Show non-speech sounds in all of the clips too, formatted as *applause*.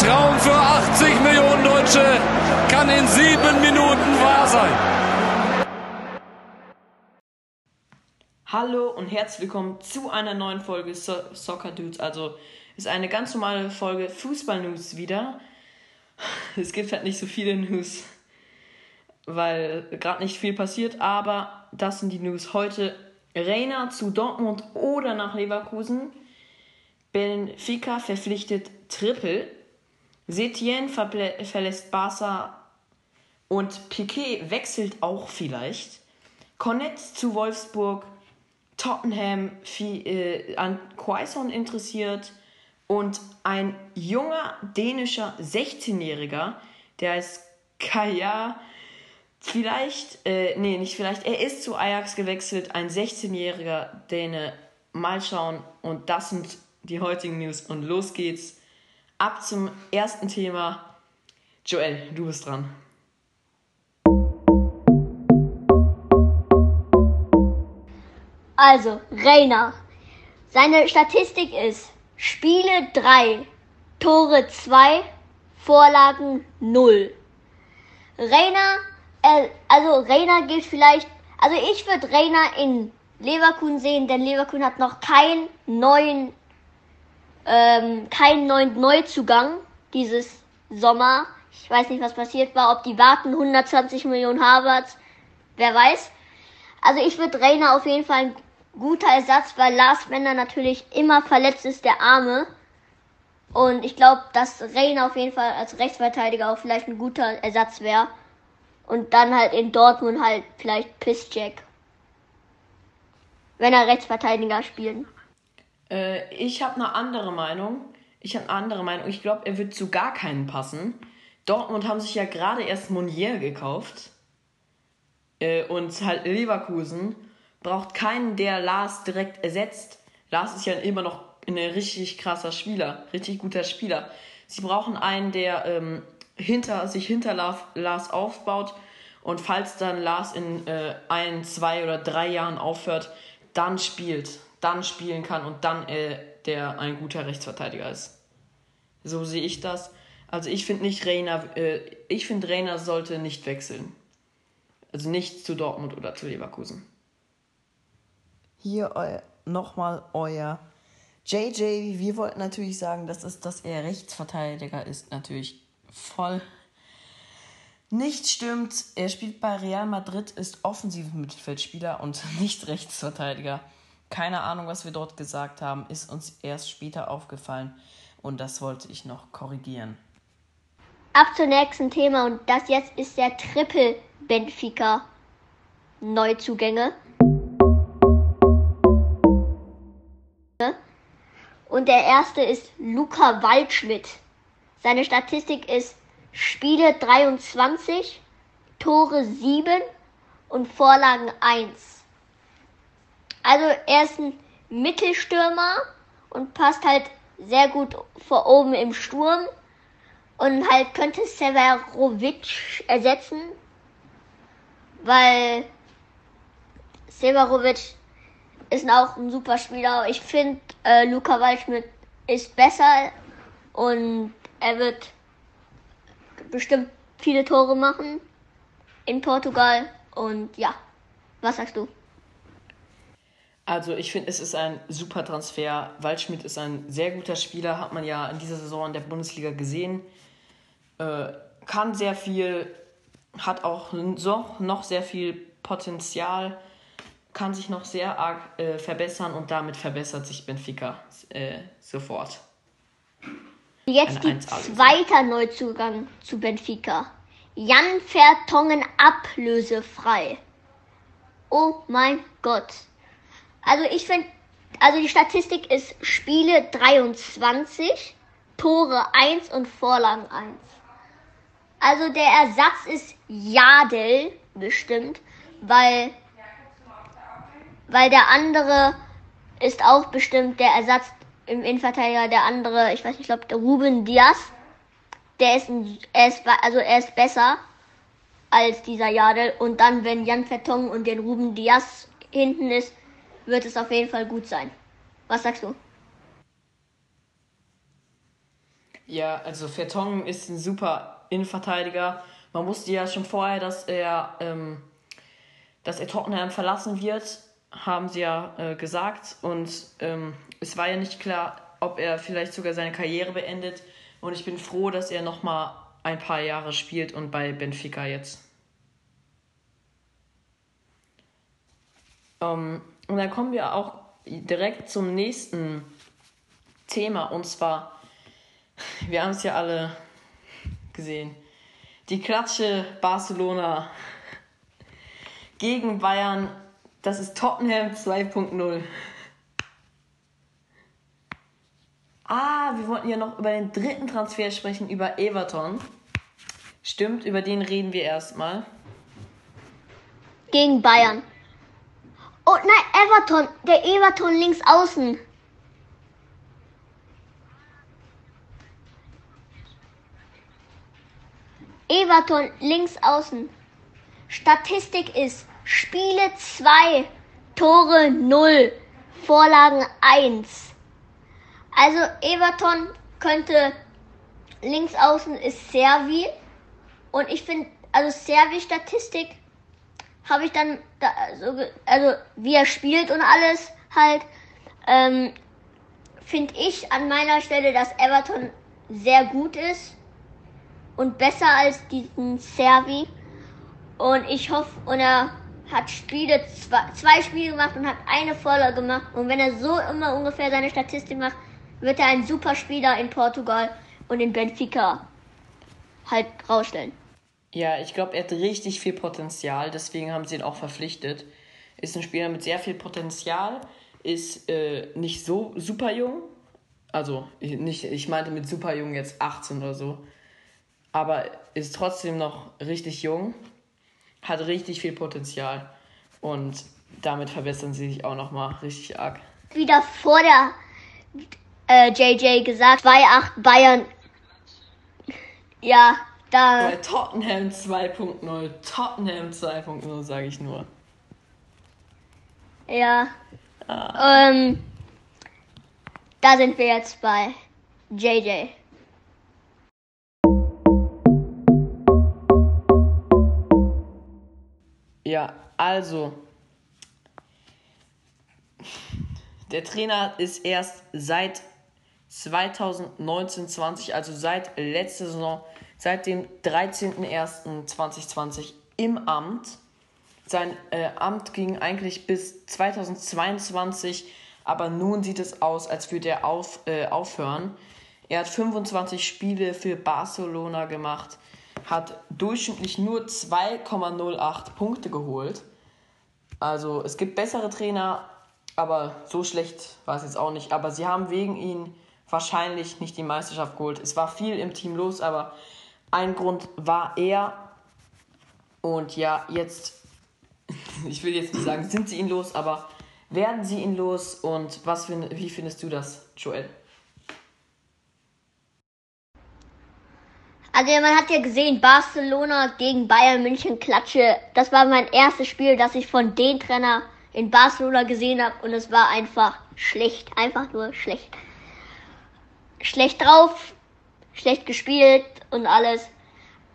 Traum für 80 Millionen Deutsche kann in sieben Minuten wahr sein. Hallo und herzlich willkommen zu einer neuen Folge so Soccer Dudes. Also ist eine ganz normale Folge Fußball News wieder. *laughs* Es gibt halt nicht so viele News, weil gerade nicht viel passiert, aber das sind die News heute. Reina zu Dortmund oder nach Leverkusen. Benfica verpflichtet Triple. Setien verlässt Barca und Piquet wechselt auch vielleicht. Cornet zu Wolfsburg. Tottenham viel, äh, an Quaison interessiert und ein junger dänischer 16-Jähriger, der heißt Kaya, vielleicht, äh, nee, nicht vielleicht, er ist zu Ajax gewechselt, ein 16-jähriger Däne. Mal schauen und das sind die heutigen News und los geht's ab zum ersten Thema. Joel, du bist dran. Also, Reiner. Seine Statistik ist Spiele 3, Tore 2, Vorlagen 0. Reiner, äh, also Reiner gilt vielleicht, also ich würde Reiner in Leverkusen sehen, denn Leverkusen hat noch keinen neuen, ähm, keinen neuen Neuzugang dieses Sommer. Ich weiß nicht, was passiert war, ob die warten 120 Millionen Harvards, wer weiß. Also ich würde Reiner auf jeden Fall guter Ersatz, weil Lars Bender natürlich immer verletzt ist, der Arme. Und ich glaube, dass Reina auf jeden Fall als Rechtsverteidiger auch vielleicht ein guter Ersatz wäre. Und dann halt in Dortmund halt vielleicht Pisscheck. Wenn er Rechtsverteidiger spielt. Äh, ich habe eine andere Meinung. Ich habe eine andere Meinung. Ich glaube, er wird zu gar keinen passen. Dortmund haben sich ja gerade erst Monier gekauft. Äh, und halt Leverkusen braucht keinen, der Lars direkt ersetzt. Lars ist ja immer noch ein richtig krasser Spieler, richtig guter Spieler. Sie brauchen einen, der ähm, hinter, sich hinter Lars aufbaut und falls dann Lars in äh, ein, zwei oder drei Jahren aufhört, dann spielt, dann spielen kann und dann äh, der ein guter Rechtsverteidiger ist. So sehe ich das. Also ich finde nicht Reiner, äh, ich finde Reiner sollte nicht wechseln. Also nicht zu Dortmund oder zu Leverkusen. Hier nochmal euer JJ. Wir wollten natürlich sagen, dass, es, dass er Rechtsverteidiger ist. Natürlich voll nicht stimmt. Er spielt bei Real Madrid, ist offensiver Mittelfeldspieler und *laughs* nicht Rechtsverteidiger. Keine Ahnung, was wir dort gesagt haben, ist uns erst später aufgefallen und das wollte ich noch korrigieren. Ab zum nächsten Thema und das jetzt ist der Triple Benfica Neuzugänge. Und der erste ist Luca Waldschmidt. Seine Statistik ist Spiele 23, Tore 7 und Vorlagen 1. Also er ist ein Mittelstürmer und passt halt sehr gut vor oben im Sturm und halt könnte Severovic ersetzen, weil Severovic ist auch ein super Spieler. Ich finde, äh, Luca Waldschmidt ist besser und er wird bestimmt viele Tore machen in Portugal. Und ja, was sagst du? Also ich finde, es ist ein super Transfer. Waldschmidt ist ein sehr guter Spieler, hat man ja in dieser Saison in der Bundesliga gesehen. Äh, kann sehr viel, hat auch so, noch sehr viel Potenzial kann sich noch sehr arg äh, verbessern und damit verbessert sich Benfica äh, sofort. Jetzt die zweiter Neuzugang zu Benfica. Jan Vertongen ablösefrei. Oh mein Gott. Also ich finde, also die Statistik ist Spiele 23, Tore 1 und Vorlagen 1. Also der Ersatz ist Jadel bestimmt, weil weil der andere ist auch bestimmt der Ersatz im Innenverteidiger, der andere, ich weiß nicht, ich glaube, der Ruben Diaz, der ist, ein, er ist, also er ist besser als dieser Jadel. Und dann, wenn Jan Vertong und den Ruben Diaz hinten ist, wird es auf jeden Fall gut sein. Was sagst du? Ja, also Vertongen ist ein super Innenverteidiger. Man wusste ja schon vorher, dass er, ähm, dass er Tottenham verlassen wird, haben sie ja äh, gesagt. Und ähm, es war ja nicht klar, ob er vielleicht sogar seine Karriere beendet. Und ich bin froh, dass er noch mal ein paar Jahre spielt und bei Benfica jetzt. Ähm, und dann kommen wir auch direkt zum nächsten Thema und zwar wir haben es ja alle gesehen. Die Klatsche Barcelona gegen Bayern, das ist Tottenham 2.0. Ah, wir wollten ja noch über den dritten Transfer sprechen, über Everton. Stimmt, über den reden wir erstmal. Gegen Bayern. Oh nein, Everton. Der Everton links außen. Everton links außen. Statistik ist Spiele 2, Tore 0, Vorlagen 1. Also Everton könnte links außen ist Servi und ich finde also Servi Statistik habe ich dann da, also, also wie er spielt und alles halt ähm, finde ich an meiner Stelle, dass Everton sehr gut ist und besser als diesen Servi. Und ich hoffe, und er hat Spiele, zwei, zwei Spiele gemacht und hat eine Vorlage gemacht. Und wenn er so immer ungefähr seine Statistik macht, wird er ein super Spieler in Portugal und in Benfica halt rausstellen. Ja, ich glaube, er hat richtig viel Potenzial, deswegen haben sie ihn auch verpflichtet. Ist ein Spieler mit sehr viel Potenzial, ist äh, nicht so super jung. Also, nicht, ich meinte mit super jung jetzt 18 oder so aber ist trotzdem noch richtig jung, hat richtig viel Potenzial und damit verbessern sie sich auch noch mal richtig arg. Wieder vor der äh, JJ gesagt, 2-8 Bayern. Ja, da. Bei Tottenham 2.0, Tottenham 2.0 sage ich nur. Ja. Ah. Ähm, da sind wir jetzt bei JJ. Ja, also. Der Trainer ist erst seit 2019-20, also seit letzter Saison, seit dem 13.01.2020 im Amt. Sein äh, Amt ging eigentlich bis 2022, aber nun sieht es aus, als würde er auf, äh, aufhören. Er hat 25 Spiele für Barcelona gemacht, hat durchschnittlich nur 2,08 Punkte geholt. Also es gibt bessere Trainer, aber so schlecht war es jetzt auch nicht. Aber sie haben wegen ihn wahrscheinlich nicht die Meisterschaft geholt. Es war viel im Team los, aber ein Grund war er. Und ja, jetzt, *laughs* ich will jetzt nicht sagen, sind sie ihn los, aber werden sie ihn los und was find, wie findest du das, Joel? Also man hat ja gesehen, Barcelona gegen Bayern München Klatsche. Das war mein erstes Spiel, das ich von den Trainer in Barcelona gesehen habe und es war einfach schlecht, einfach nur schlecht. Schlecht drauf, schlecht gespielt und alles.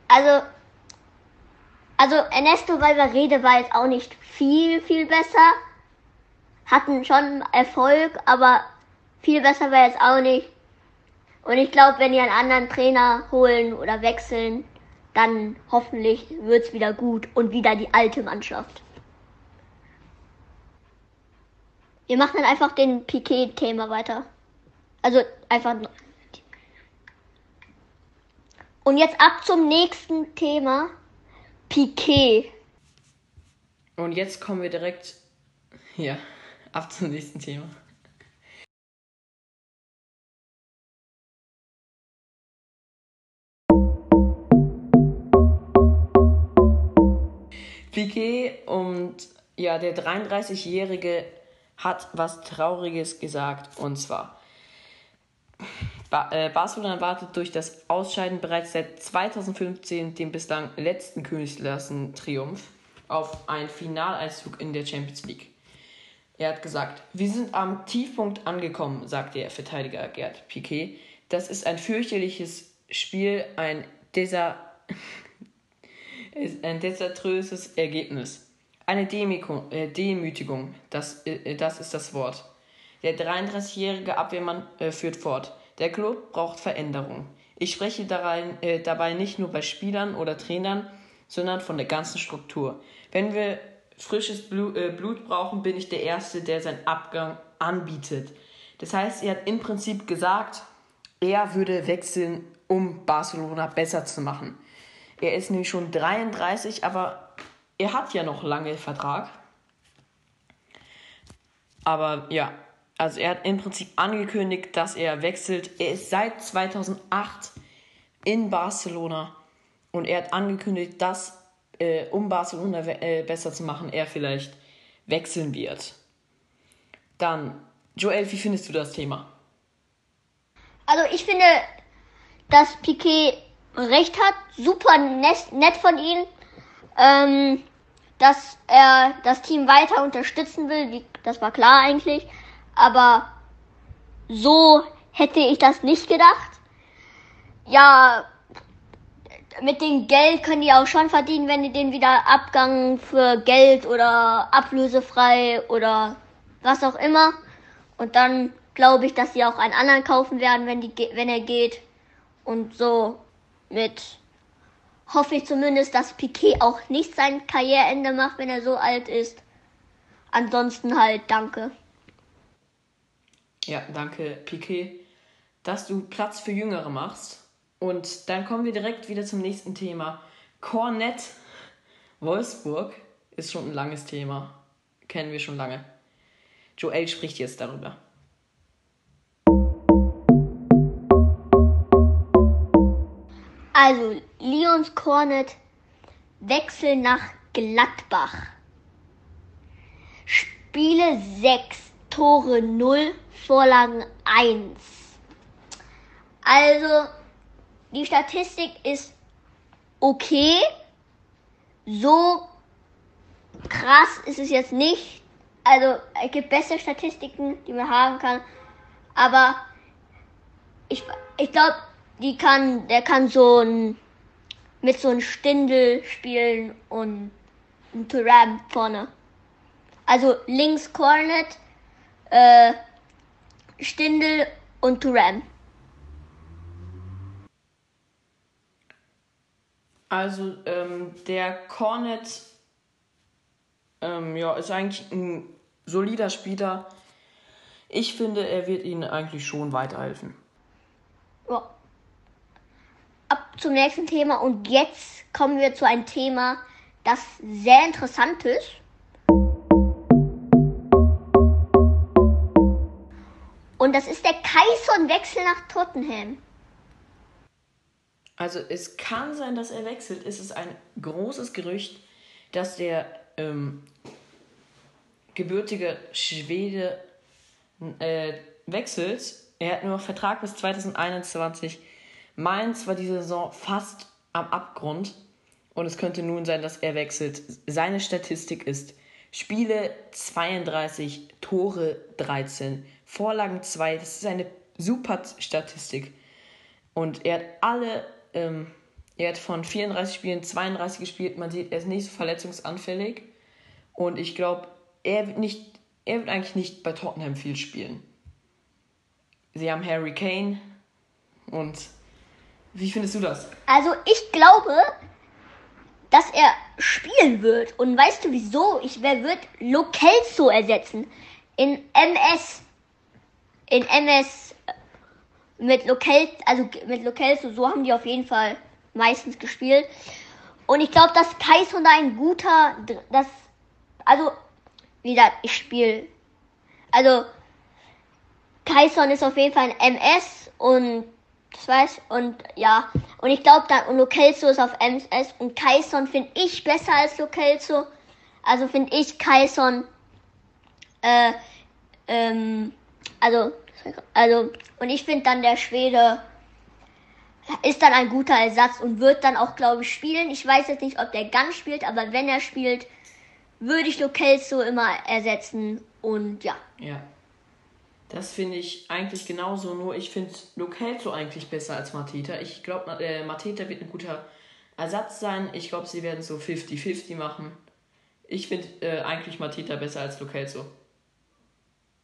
Also also Ernesto Valverde war jetzt auch nicht viel viel besser. Hatten schon Erfolg, aber viel besser war jetzt auch nicht. Und ich glaube, wenn die einen anderen Trainer holen oder wechseln, dann hoffentlich wird's wieder gut und wieder die alte Mannschaft. Wir machen dann einfach den Piquet-Thema weiter. Also einfach. Und jetzt ab zum nächsten Thema. Piquet. Und jetzt kommen wir direkt. Ja, ab zum nächsten Thema. Piquet und ja, der 33-Jährige hat was Trauriges gesagt und zwar Barcelona wartet durch das Ausscheiden bereits seit 2015 den bislang letzten Königsklassen-Triumph auf einen Finaleinzug in der Champions League. Er hat gesagt, wir sind am Tiefpunkt angekommen, sagte der Verteidiger Gerd Piquet. Das ist ein fürchterliches Spiel, ein, desa *laughs* ein desaströses Ergebnis. Eine Demiko äh, Demütigung, das, äh, das ist das Wort. Der 33-jährige Abwehrmann äh, führt fort. Der Club braucht Veränderung. Ich spreche darein, äh, dabei nicht nur bei Spielern oder Trainern, sondern von der ganzen Struktur. Wenn wir frisches Blut, äh, Blut brauchen, bin ich der Erste, der seinen Abgang anbietet. Das heißt, er hat im Prinzip gesagt, er würde wechseln, um Barcelona besser zu machen. Er ist nämlich schon 33, aber er hat ja noch lange Vertrag. Aber ja, also er hat im Prinzip angekündigt, dass er wechselt. Er ist seit 2008 in Barcelona und er hat angekündigt, dass äh, um Barcelona äh, besser zu machen, er vielleicht wechseln wird. Dann, Joel, wie findest du das Thema? Also ich finde, dass Piquet recht hat. Super nett von ihm, ähm, dass er das Team weiter unterstützen will. Das war klar eigentlich. Aber so hätte ich das nicht gedacht. Ja, mit dem Geld können die auch schon verdienen, wenn die den wieder Abgang für Geld oder ablösefrei oder was auch immer. Und dann glaube ich, dass sie auch einen anderen kaufen werden, wenn, die, wenn er geht. Und so mit hoffe ich zumindest, dass Piquet auch nicht sein Karriereende macht, wenn er so alt ist. Ansonsten halt danke. Ja, danke Piquet, dass du Platz für Jüngere machst. Und dann kommen wir direkt wieder zum nächsten Thema. Cornet Wolfsburg ist schon ein langes Thema. Kennen wir schon lange. Joel spricht jetzt darüber. Also, Lions Cornet Wechsel nach Gladbach. Spiele 6, Tore 0, Vorlagen 1. Also, die Statistik ist okay. So krass ist es jetzt nicht. Also es gibt bessere Statistiken, die man haben kann. Aber ich, ich glaube, die kann, der kann so ein mit so einem Stindel spielen und ein Turam vorne. Also links Cornet, äh, Stindel und Turam. Also ähm, der Cornet ähm, ja, ist eigentlich ein solider Spieler. Ich finde, er wird ihnen eigentlich schon weiterhelfen. Ja. Ab zum nächsten Thema und jetzt kommen wir zu einem Thema, das sehr interessant ist. Und das ist der Kaison-Wechsel nach Tottenham. Also es kann sein, dass er wechselt. Es ist ein großes Gerücht, dass der ähm, gebürtige Schwede äh, wechselt. Er hat nur noch Vertrag bis 2021. Mainz war diese Saison fast am Abgrund und es könnte nun sein, dass er wechselt. Seine Statistik ist Spiele 32, Tore 13, Vorlagen 2. Das ist eine super Statistik. Und er hat alle ähm, er hat von 34 Spielen 32 gespielt. Man sieht, er ist nicht so verletzungsanfällig. Und ich glaube, er wird nicht, er wird eigentlich nicht bei Tottenham viel spielen. Sie haben Harry Kane. Und wie findest du das? Also ich glaube, dass er spielen wird. Und weißt du wieso? Ich, wer wird Lokelso ersetzen? In MS. In MS mit Lokal, also mit Lokal, so, haben die auf jeden Fall meistens gespielt. Und ich glaube, dass Kaison da ein guter, das, also, wie gesagt, ich spiele, also, Kaison ist auf jeden Fall ein MS und, weiß, und ja, und ich glaube dann, und Lokelso ist auf MS und Kaison finde ich besser als Lokelso. Also finde ich Kaison, äh, ähm, also also, und ich finde dann der Schwede ist dann ein guter Ersatz und wird dann auch, glaube ich, spielen. Ich weiß jetzt nicht, ob der ganz spielt, aber wenn er spielt, würde ich Lokelso immer ersetzen Und ja. Ja. Das finde ich eigentlich genauso, nur ich finde Lokelzo eigentlich besser als Mateta. Ich glaube, äh, Mateta wird ein guter Ersatz sein. Ich glaube, sie werden so 50-50 machen. Ich finde äh, eigentlich Mateta besser als Lokelzo.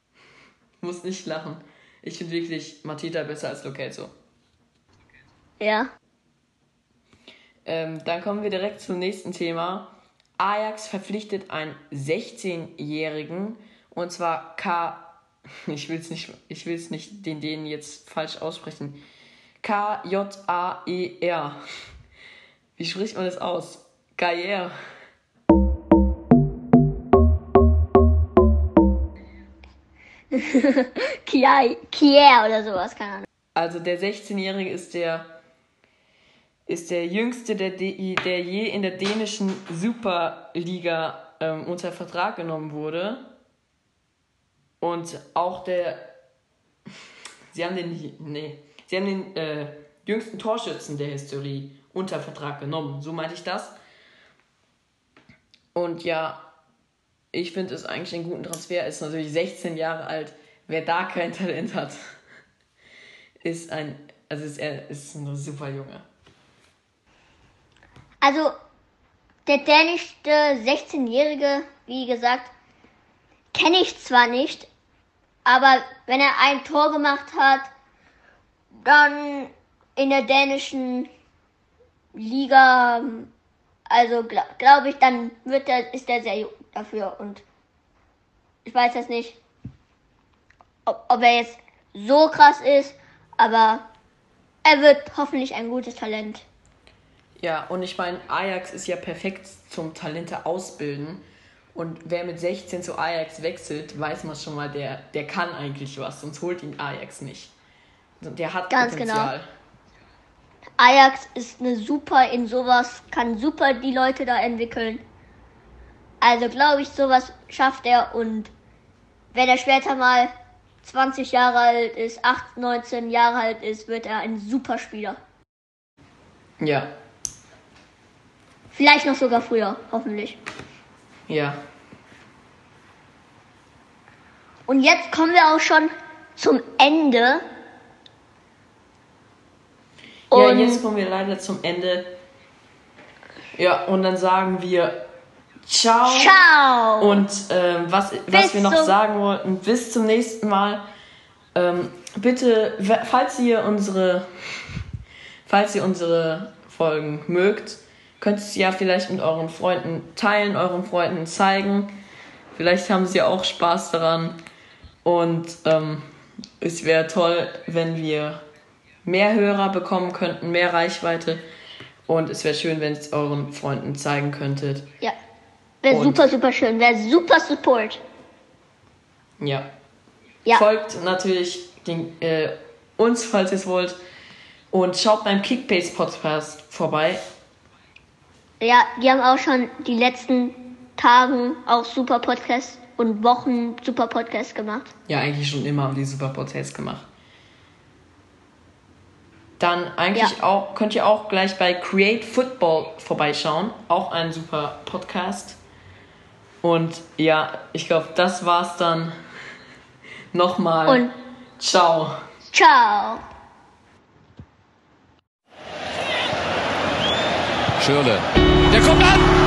*laughs* Muss nicht lachen. Ich finde wirklich Mateta besser als Lokelzo. Ja. Ähm, dann kommen wir direkt zum nächsten Thema. Ajax verpflichtet einen 16-Jährigen und zwar K. Ich will es nicht, ich will es nicht den denen jetzt falsch aussprechen. K J A E R. Wie spricht man das aus? *laughs* Kiai, Kier oder sowas, keine Ahnung. Also der 16-Jährige ist der ist der jüngste, der, de, der je in der dänischen Superliga ähm, unter Vertrag genommen wurde. Und auch der. Sie haben den. Nee. Sie haben den äh, jüngsten Torschützen der Historie unter Vertrag genommen. So meinte ich das. Und ja, ich finde es eigentlich einen guten Transfer. Er Ist natürlich 16 Jahre alt. Wer da kein Talent hat, *laughs* ist ein. Also ist er ist ein super Junge. Also, der dänischste 16-Jährige, wie gesagt, kenne ich zwar nicht, aber wenn er ein Tor gemacht hat, dann in der dänischen Liga, also glaube glaub ich, dann wird er, ist er sehr jung dafür und ich weiß jetzt nicht, ob, ob er jetzt so krass ist, aber er wird hoffentlich ein gutes Talent. Ja, und ich meine, Ajax ist ja perfekt zum Talente ausbilden. Und wer mit 16 zu Ajax wechselt, weiß man schon mal, der, der kann eigentlich was, sonst holt ihn Ajax nicht. Der hat Ganz Potenzial. genau. Ajax ist eine super in sowas, kann super die Leute da entwickeln. Also glaube ich, sowas schafft er und wenn er später mal 20 Jahre alt ist, 8, 19 Jahre alt ist, wird er ein super Spieler. Ja, Vielleicht noch sogar früher, hoffentlich. Ja. Und jetzt kommen wir auch schon zum Ende. Ja, Und jetzt kommen wir leider zum Ende. Ja, und dann sagen wir Ciao. ciao. Und ähm, was, was wir noch sagen wollten, bis zum nächsten Mal. Ähm, bitte, falls ihr unsere, falls ihr unsere Folgen mögt, könnt ihr sie ja vielleicht mit euren Freunden teilen, euren Freunden zeigen. Vielleicht haben sie auch Spaß daran. Und ähm, es wäre toll, wenn wir mehr Hörer bekommen könnten, mehr Reichweite. Und es wäre schön, wenn es euren Freunden zeigen könntet. ja. Wäre super, super schön. Wäre super Support. Ja. Ja. Folgt natürlich den, äh, uns, falls ihr es wollt. Und schaut beim Kickbase Podcast vorbei. Ja, die haben auch schon die letzten Tagen auch super Podcasts und Wochen super Podcasts gemacht. Ja, eigentlich schon immer haben die super Podcasts gemacht. Dann eigentlich Ja. auch, könnt ihr auch gleich bei Create Football vorbeischauen. Auch ein super Podcast. Und ja, ich glaube, das war's dann. *laughs* Nochmal. Und Ciao. ciao. Schürle. Der kommt an.